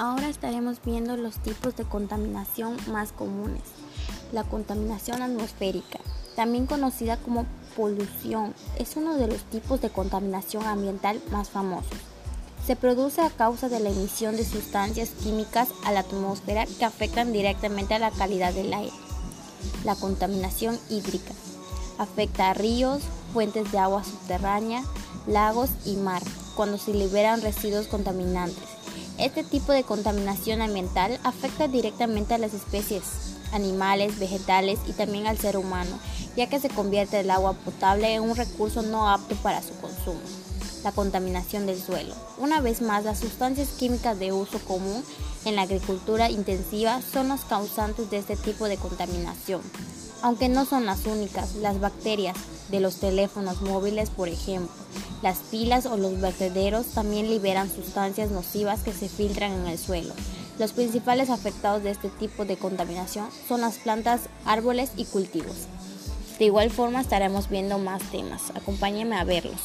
Ahora estaremos viendo los tipos de contaminación más comunes. La contaminación atmosférica, también conocida como polución, es uno de los tipos de contaminación ambiental más famosos. Se produce a causa de la emisión de sustancias químicas a la atmósfera que afectan directamente a la calidad del aire. La contaminación hídrica afecta a ríos, fuentes de agua subterránea, lagos y mar cuando se liberan residuos contaminantes este tipo de contaminación ambiental afecta directamente a las especies animales, vegetales y también al ser humano, ya que se convierte el agua potable en un recurso no apto para su consumo. La contaminación del suelo. Una vez más, las sustancias químicas de uso común en la agricultura intensiva son los causantes de este tipo de contaminación. Aunque no son las únicas, las bacterias de los teléfonos móviles, por ejemplo, las pilas o los vertederos también liberan sustancias nocivas que se filtran en el suelo. Los principales afectados de este tipo de contaminación son las plantas, árboles y cultivos. De igual forma estaremos viendo más temas. Acompáñenme a verlos.